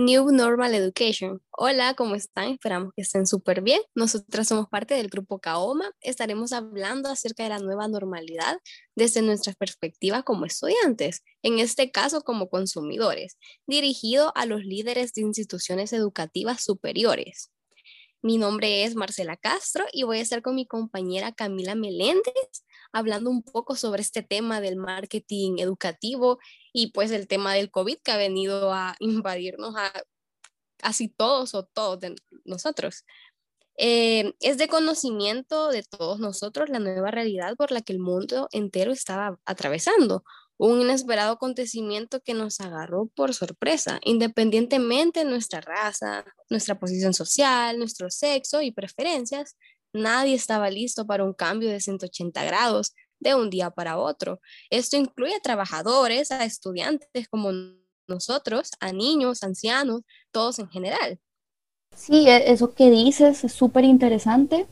New Normal Education. Hola, ¿cómo están? Esperamos que estén súper bien. Nosotras somos parte del grupo Kaoma. Estaremos hablando acerca de la nueva normalidad desde nuestra perspectiva como estudiantes, en este caso como consumidores, dirigido a los líderes de instituciones educativas superiores. Mi nombre es Marcela Castro y voy a estar con mi compañera Camila Meléndez hablando un poco sobre este tema del marketing educativo y pues el tema del COVID que ha venido a invadirnos a casi todos o todos de nosotros. Eh, es de conocimiento de todos nosotros la nueva realidad por la que el mundo entero estaba atravesando, un inesperado acontecimiento que nos agarró por sorpresa, independientemente de nuestra raza, nuestra posición social, nuestro sexo y preferencias, nadie estaba listo para un cambio de 180 grados de un día para otro. Esto incluye a trabajadores, a estudiantes como nosotros, a niños, ancianos, todos en general. Sí, e, eso que dices es súper interesante,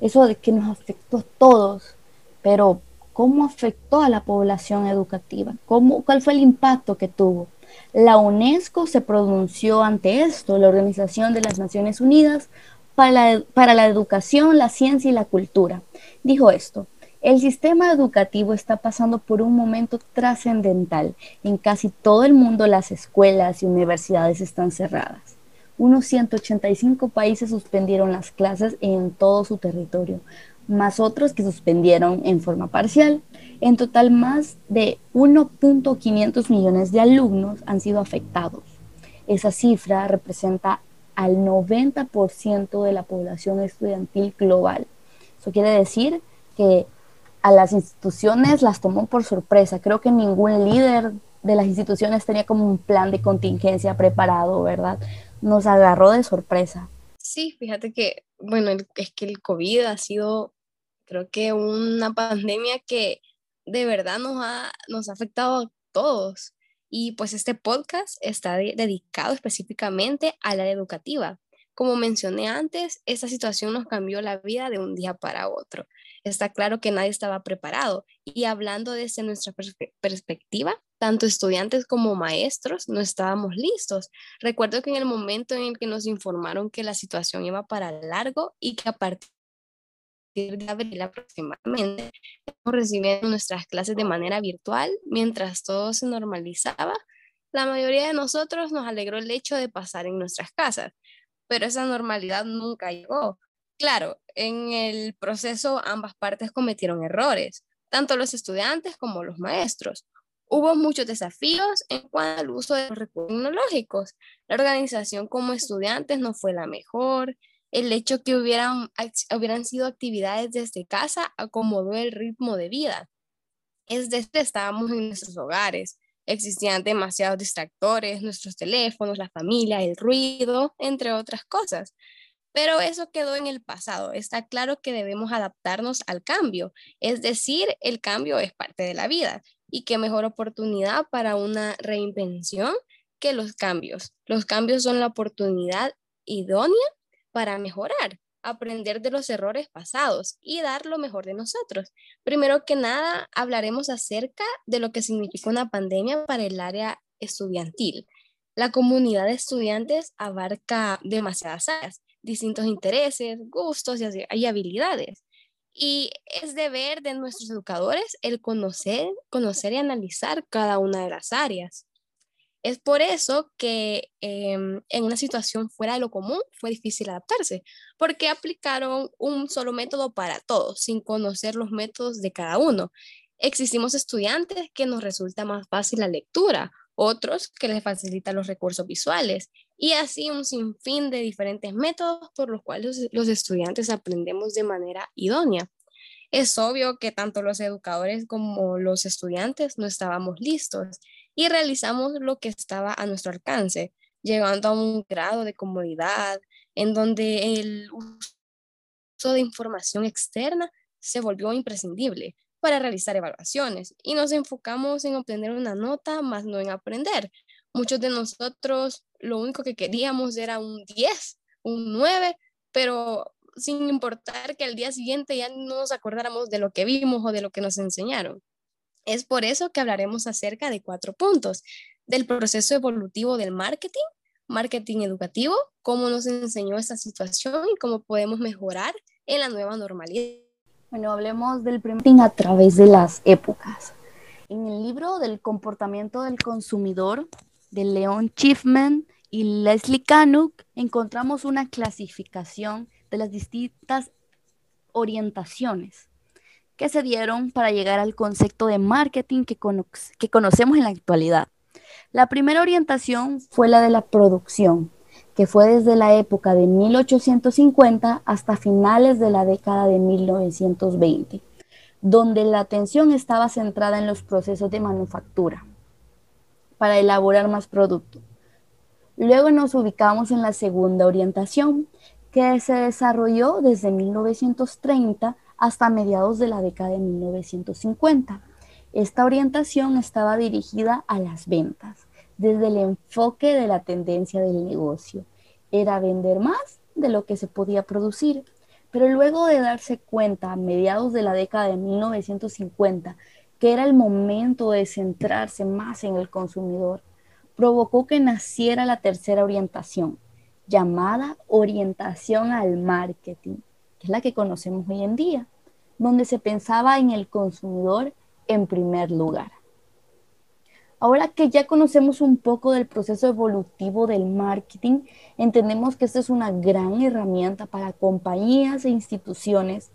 eso de que nos afectó a todos, pero ¿cómo afectó a la población educativa? ¿Cómo, ¿Cuál fue el impacto que tuvo? La UNESCO se pronunció ante esto, la Organización de las Naciones Unidas para la, para la Educación, la Ciencia y la Cultura. Dijo esto, el sistema educativo está pasando por un momento trascendental. En casi todo el mundo las escuelas y universidades están cerradas. Unos 185 países suspendieron las clases en todo su territorio, más otros que suspendieron en forma parcial. En total, más de 1.500 millones de alumnos han sido afectados. Esa cifra representa al 90% de la población estudiantil global. Eso quiere decir que a las instituciones las tomó por sorpresa. Creo que ningún líder de las instituciones tenía como un plan de contingencia preparado, ¿verdad? Nos agarró de sorpresa. Sí, fíjate que, bueno, es que el COVID ha sido, creo que una pandemia que de verdad nos ha, nos ha afectado a todos. Y pues este podcast está dedicado específicamente a la educativa. Como mencioné antes, esta situación nos cambió la vida de un día para otro está claro que nadie estaba preparado. Y hablando desde nuestra perspectiva, tanto estudiantes como maestros no estábamos listos. Recuerdo que en el momento en el que nos informaron que la situación iba para largo y que a partir de abril aproximadamente estamos recibiendo nuestras clases de manera virtual mientras todo se normalizaba, la mayoría de nosotros nos alegró el hecho de pasar en nuestras casas, pero esa normalidad nunca llegó. Claro, en el proceso ambas partes cometieron errores, tanto los estudiantes como los maestros. Hubo muchos desafíos en cuanto al uso de los recursos tecnológicos. La organización como estudiantes no fue la mejor. El hecho que hubieran, hubieran sido actividades desde casa acomodó el ritmo de vida. Es desde estábamos en nuestros hogares. Existían demasiados distractores, nuestros teléfonos, la familia, el ruido, entre otras cosas. Pero eso quedó en el pasado. Está claro que debemos adaptarnos al cambio. Es decir, el cambio es parte de la vida. Y qué mejor oportunidad para una reinvención que los cambios. Los cambios son la oportunidad idónea para mejorar, aprender de los errores pasados y dar lo mejor de nosotros. Primero que nada, hablaremos acerca de lo que significa una pandemia para el área estudiantil. La comunidad de estudiantes abarca demasiadas áreas distintos intereses, gustos y, habilidades. Y es deber de nuestros educadores el conocer, conocer y analizar cada una de las áreas. Es por eso que em, en una situación fuera de lo común fue difícil adaptarse, porque aplicaron un solo método para todos, sin conocer los métodos de cada uno. Existimos estudiantes que nos resulta más fácil la lectura, otros que les facilitan los recursos visuales y así un sinfín de diferentes métodos por los cuales los estudiantes aprendemos de manera idónea. Es obvio que tanto los educadores como los estudiantes no estábamos listos y realizamos lo que estaba a nuestro alcance, llegando a un grado de comodidad en donde el uso de información externa se volvió imprescindible para realizar evaluaciones y nos enfocamos en obtener una nota más no en aprender. Muchos de nosotros lo único que queríamos era un 10, un 9, pero sin importar que al día siguiente ya no nos acordáramos de lo que vimos o de lo que nos enseñaron. Es por eso que hablaremos acerca de cuatro puntos, del proceso evolutivo del marketing, marketing educativo, cómo nos enseñó esta situación y cómo podemos mejorar en la nueva normalidad. Bueno, hablemos del marketing a través de las épocas. En el libro del comportamiento del consumidor de Leon Schiffman y Leslie Canuck encontramos una clasificación de las distintas orientaciones que se dieron para llegar al concepto de marketing que, que conocemos en la actualidad. La primera orientación fue la de la producción, que fue desde la época de 1850 hasta finales de la década de 1920, donde la atención estaba centrada en los procesos de manufactura para elaborar más producto. Luego nos ubicamos en la segunda orientación, que se desarrolló desde 1930 hasta mediados de la década de 1950 esta orientación estaba dirigida a las ventas, desde el enfoque de la tendencia del negocio. Era vender más de lo que se podía producir. Pero luego de darse cuenta a mediados de la década de 1950 que era el momento de centrarse más en el consumidor, provocó que naciera la tercera orientación, llamada orientación al marketing, que es la que conocemos hoy en día, donde se pensaba en el consumidor en primer lugar. Ahora que ya conocemos un poco del proceso evolutivo del marketing, entendemos que esta es una gran herramienta para compañías e instituciones.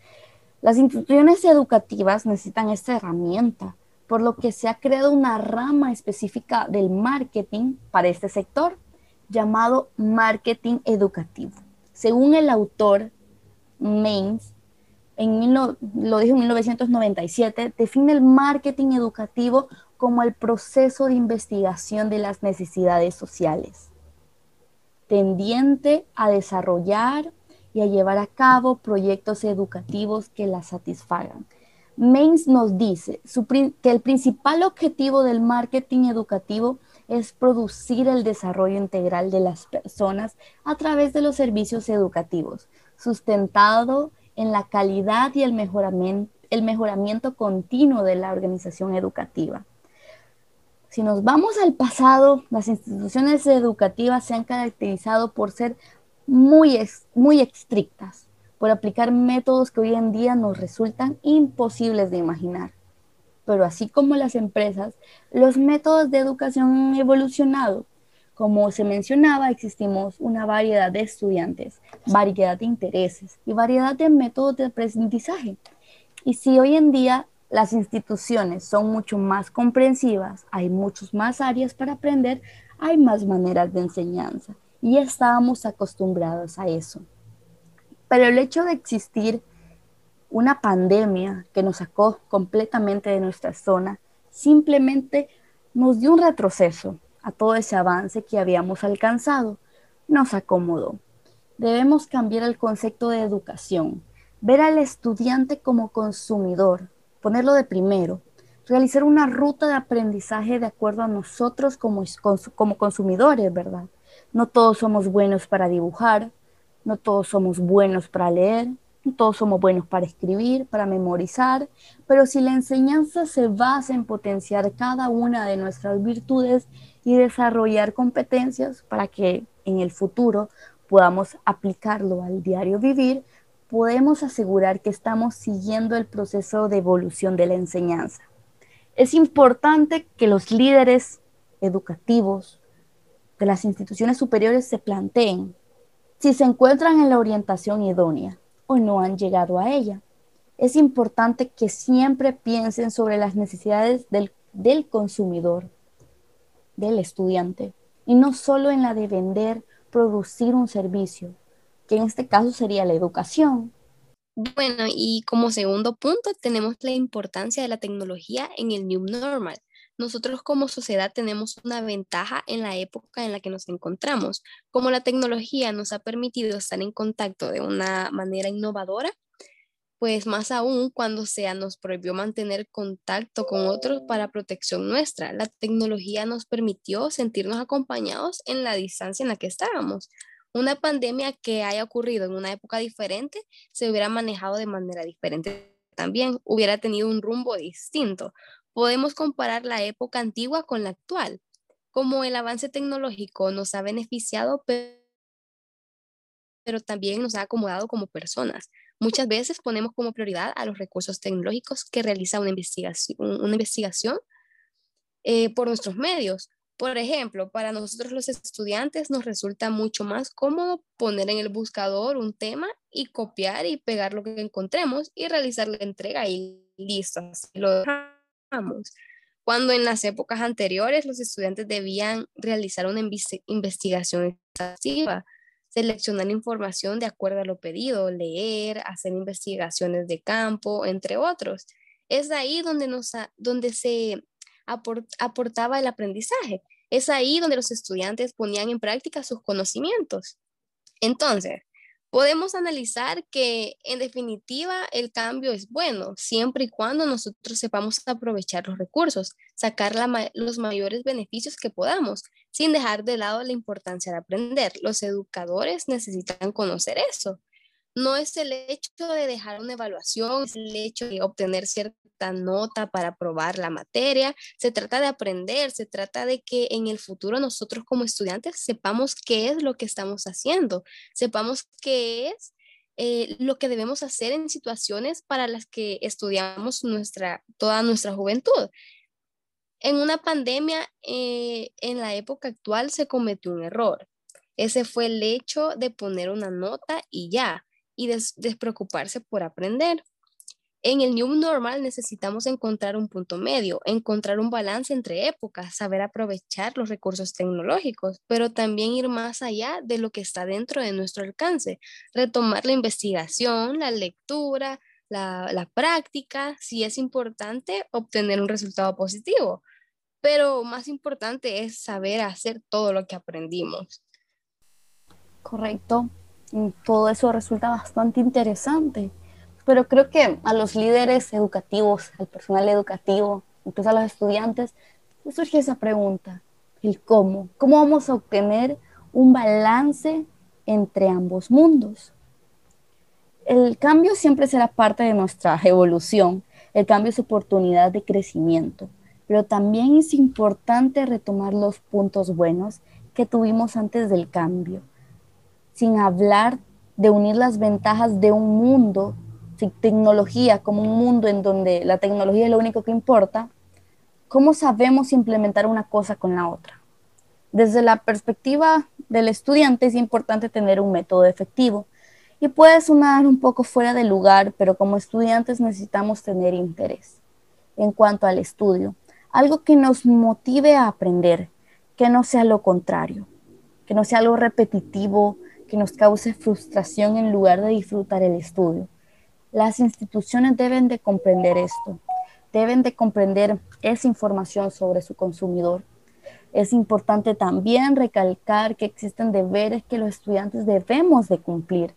Las instituciones educativas necesitan esta herramienta, por lo que se ha creado una rama específica del marketing para este sector, llamado marketing educativo. Según el autor Mains, en lo dijo en 1997, define el marketing educativo como el proceso de investigación de las necesidades sociales, tendiente a desarrollar y a llevar a cabo proyectos educativos que las satisfagan. Mains nos dice que el principal objetivo del marketing educativo es producir el desarrollo integral de las personas a través de los servicios educativos, sustentado en la calidad y el mejoramiento, el mejoramiento continuo de la organización educativa. Si nos vamos al pasado, las instituciones educativas se han caracterizado por ser muy, muy estrictas, por aplicar métodos que hoy en día nos resultan imposibles de imaginar. Pero así como las empresas, los métodos de educación han evolucionado como se mencionaba, existimos una variedad de estudiantes, variedad de intereses y variedad de métodos de aprendizaje. Y si hoy en día las instituciones son mucho más comprensivas, hay muchas más áreas para aprender, hay más maneras de enseñanza y estábamos acostumbrados a eso. Pero el hecho de existir una pandemia que nos sacó completamente de nuestra zona simplemente nos dio un retroceso a todo ese avance que habíamos alcanzado. Nos acomodó. Debemos cambiar el concepto de educación, ver al estudiante como consumidor, ponerlo de primero, realizar una ruta de aprendizaje de acuerdo a nosotros como, como consumidores, ¿verdad? No todos somos buenos para dibujar, no todos somos buenos para leer, no todos somos buenos para escribir, para memorizar, pero si la enseñanza se basa en potenciar cada una de nuestras virtudes y desarrollar competencias para que en el futuro podamos aplicarlo al diario vivir, podemos asegurar que estamos siguiendo el proceso de evolución de la enseñanza. Es importante que los líderes educativos de las instituciones superiores se planteen si se encuentran en la orientación idónea o no han llegado a ella. Es importante que siempre piensen sobre las necesidades del, del consumidor del estudiante y no solo en la de vender, producir un servicio, que en este caso sería la educación. Bueno, y como segundo punto tenemos la importancia de la tecnología en el New Normal. Nosotros como sociedad tenemos una ventaja en la época en la que nos encontramos. Como la tecnología nos ha permitido estar en contacto de una manera innovadora, pues más aún cuando se nos prohibió mantener contacto con otros para protección nuestra. La tecnología nos permitió sentirnos acompañados en la distancia en la que estábamos. Una pandemia que haya ocurrido en una época diferente se hubiera manejado de manera diferente también, hubiera tenido un rumbo distinto. Podemos comparar la época antigua con la actual como el avance tecnológico nos ha beneficiado, pero también nos ha acomodado como personas. Muchas veces ponemos como prioridad a los recursos tecnológicos que realiza una investigación, una investigación eh, por nuestros medios. Por ejemplo, para nosotros los estudiantes nos resulta mucho más cómodo poner en el buscador un tema y copiar y pegar lo que encontremos y realizar la entrega y listo, así lo dejamos. Cuando en las épocas anteriores los estudiantes debían realizar una investigación exhaustiva, seleccionar información de acuerdo a lo pedido, leer, hacer investigaciones de campo, entre otros. Es ahí donde, nos, donde se aportaba el aprendizaje. Es ahí donde los estudiantes ponían en práctica sus conocimientos. Entonces, podemos analizar que en definitiva el cambio es bueno, siempre y cuando nosotros sepamos aprovechar los recursos, sacar los mayores beneficios que podamos, sin dejar de lado la importancia de aprender. Los educadores necesitan conocer eso. No es el hecho de dejar una evaluación, es el hecho de obtener cierta nota para aprobar la materia. Se trata de aprender, se trata de que en el futuro nosotros como estudiantes sepamos qué es lo que estamos haciendo, sepamos qué es eh, lo que debemos hacer en situaciones para las que estudiamos nuestra, toda nuestra juventud. En una pandemia, eh, en la época actual, se cometió un error. Ese fue el hecho de poner una nota y ya, y despreocuparse por aprender. En el New Normal necesitamos encontrar un punto medio, encontrar un balance entre épocas, saber aprovechar los recursos tecnológicos, pero también ir más allá de lo que está dentro de nuestro alcance, retomar la investigación, la lectura, la, la práctica, si es importante obtener un resultado positivo, pero más importante es saber hacer todo lo que aprendimos. Correcto, todo eso resulta bastante interesante. Pero creo que a los líderes educativos, al personal educativo, incluso a los estudiantes, surge esa pregunta, el cómo, cómo vamos a obtener un balance entre ambos mundos. El cambio siempre será parte de nuestra evolución, el cambio es oportunidad de crecimiento, pero también es importante retomar los puntos buenos que tuvimos antes del cambio, sin hablar de unir las ventajas de un mundo tecnología como un mundo en donde la tecnología es lo único que importa, ¿cómo sabemos implementar una cosa con la otra? Desde la perspectiva del estudiante es importante tener un método efectivo y puede sonar un poco fuera de lugar, pero como estudiantes necesitamos tener interés en cuanto al estudio, algo que nos motive a aprender, que no sea lo contrario, que no sea algo repetitivo, que nos cause frustración en lugar de disfrutar el estudio. Las instituciones deben de comprender esto, deben de comprender esa información sobre su consumidor. Es importante también recalcar que existen deberes que los estudiantes debemos de cumplir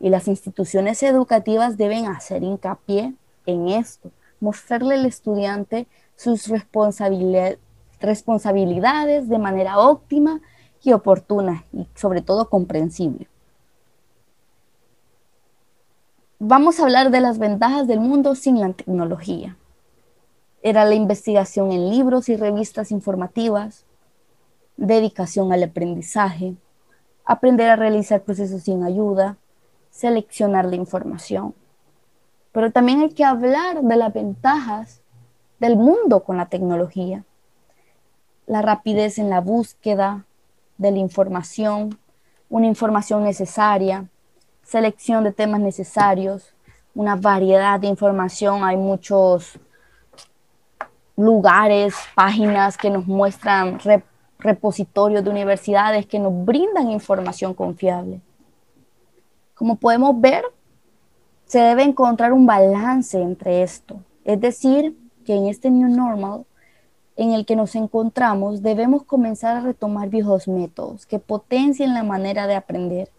y las instituciones educativas deben hacer hincapié en esto, mostrarle al estudiante sus responsabilidades de manera óptima y oportuna y sobre todo comprensible. Vamos a hablar de las ventajas del mundo sin la tecnología. Era la investigación en libros y revistas informativas, dedicación al aprendizaje, aprender a realizar procesos sin ayuda, seleccionar la información. Pero también hay que hablar de las ventajas del mundo con la tecnología. La rapidez en la búsqueda de la información, una información necesaria, selección de temas necesarios, una variedad de información. Hay muchos lugares, páginas que nos muestran repositorios de universidades que nos brindan información confiable. Como podemos ver, se debe encontrar un balance entre esto. Es decir, que en este New Normal en el que nos encontramos debemos comenzar a retomar viejos métodos que potencien la manera de aprender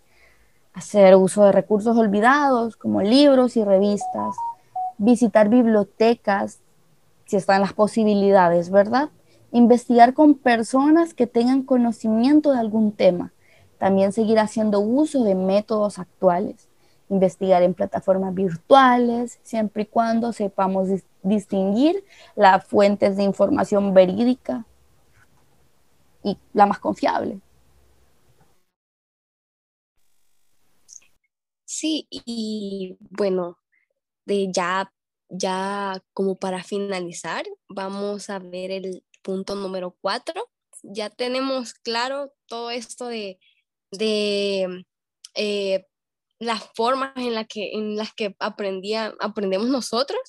hacer uso de recursos olvidados como libros y revistas, visitar bibliotecas, si están las posibilidades, ¿verdad? Investigar con personas que tengan conocimiento de algún tema. También seguir haciendo uso de métodos actuales. Investigar en plataformas virtuales, siempre y cuando sepamos distinguir las fuentes de información verídica y la más confiable. Sí, y bueno, ya, ya como para finalizar, vamos a ver el punto número cuatro. Ya tenemos claro todo esto de, de eh, las formas en, que, en las que aprendía, aprendemos nosotros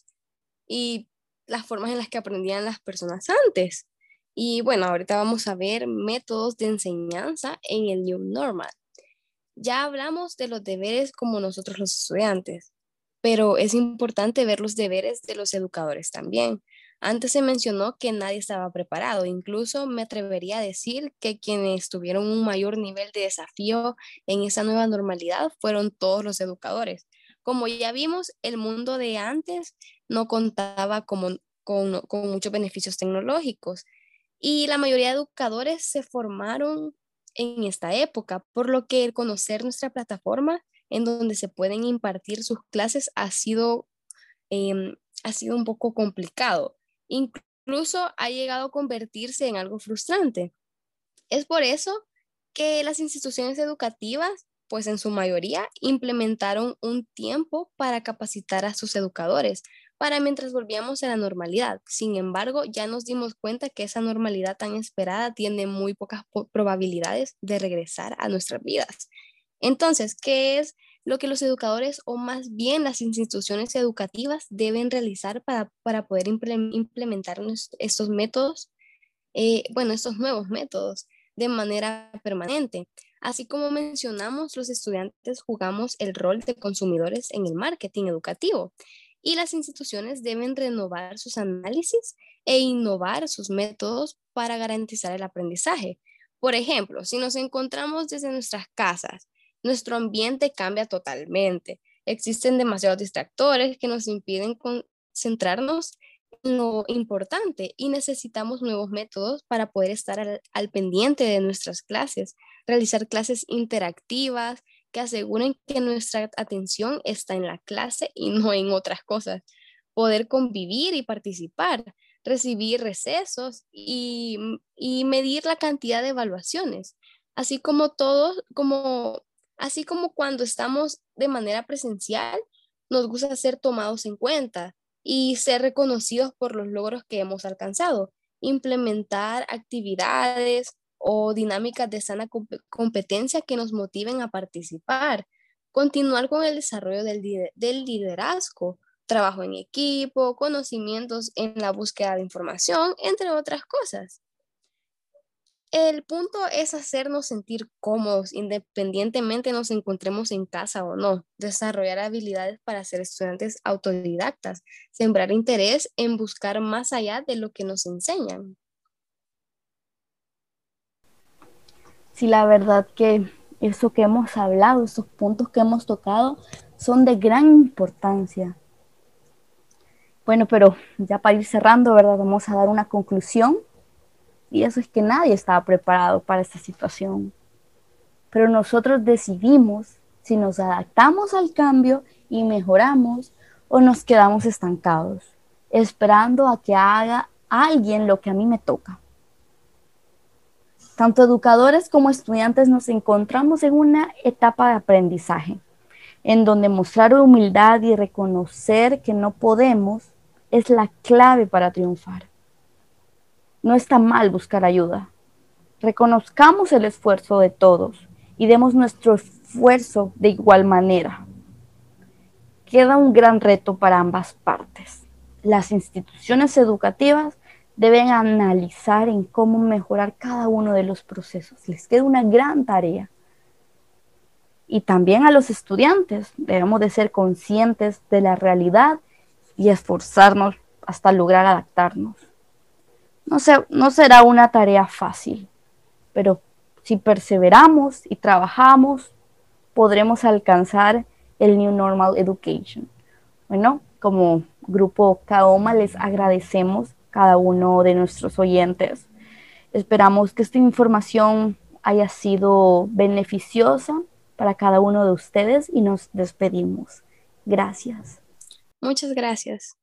y las formas en las que aprendían las personas antes. Y bueno, ahorita vamos a ver métodos de enseñanza en el New Normal. Ya hablamos de los deberes como nosotros los estudiantes, pero es importante ver los deberes de los educadores también. Antes se mencionó que nadie estaba preparado, incluso me atrevería a decir que quienes tuvieron un mayor nivel de desafío en esa nueva normalidad fueron todos los educadores. Como ya vimos, el mundo de antes no contaba con, con muchos beneficios tecnológicos y la mayoría de educadores se formaron en esta época, por lo que el conocer nuestra plataforma en donde se pueden impartir sus clases ha sido, em, ha sido un poco complicado. Incluso ha llegado a convertirse en algo frustrante. Es por eso que las instituciones educativas, pues en su mayoría, implementaron un tiempo para capacitar a sus educadores para mientras volvíamos a la normalidad. Sin embargo, ya nos dimos cuenta que esa normalidad tan esperada tiene muy pocas probabilidades de regresar a nuestras vidas. Entonces, ¿qué es lo que los educadores o más bien las instituciones educativas deben realizar para, poder implementar estos métodos, eh, bueno, estos nuevos métodos de manera permanente? Así como mencionamos, los estudiantes jugamos el rol de consumidores en el marketing educativo y las instituciones deben renovar sus análisis e innovar sus métodos para garantizar el aprendizaje. Por ejemplo, si nos encontramos desde nuestras casas, nuestro ambiente cambia totalmente. Existen demasiados distractores que nos impiden concentrarnos en lo importante y necesitamos nuevos métodos para poder estar al, al pendiente de nuestras clases, realizar clases interactivas, que aseguren que nuestra atención está en la clase y no en otras cosas. Poder convivir y participar, recibir recesos y, medir la cantidad de evaluaciones, así como todos, como, así como cuando estamos de manera presencial, nos gusta ser tomados en cuenta y ser reconocidos por los logros que hemos alcanzado, implementar actividades, o dinámicas de sana competencia que nos motiven a participar, continuar con el desarrollo del, del liderazgo, trabajo en equipo, conocimientos en la búsqueda de información, entre otras cosas. El punto es hacernos sentir cómodos independientemente nos encontremos en casa o no, desarrollar habilidades para ser estudiantes autodidactas, sembrar interés en buscar más allá de lo que nos enseñan. Sí, la verdad que eso que hemos hablado, esos puntos que hemos tocado, son de gran importancia. Bueno, pero ya para ir cerrando, ¿verdad? Vamos a dar una conclusión. Y eso es que nadie estaba preparado para esta situación. Pero nosotros decidimos si nos adaptamos al cambio y mejoramos o nos quedamos estancados, esperando a que haga alguien lo que a mí me toca. Tanto educadores como estudiantes nos encontramos en una etapa de aprendizaje, en donde mostrar humildad y reconocer que no podemos es la clave para triunfar. No está mal buscar ayuda. Reconozcamos el esfuerzo de todos y demos nuestro esfuerzo de igual manera. Queda un gran reto para ambas partes. Las instituciones educativas deben analizar en cómo mejorar cada uno de los procesos. Les queda una gran tarea. Y también a los estudiantes debemos de ser conscientes de la realidad y esforzarnos hasta lograr adaptarnos. No, no será una tarea fácil, pero si perseveramos y trabajamos, podremos alcanzar el New Normal Education. Bueno, como grupo Kaoma les agradecemos cada uno de nuestros oyentes. Esperamos que esta información haya sido beneficiosa para cada uno de ustedes y nos despedimos. Gracias. Muchas gracias.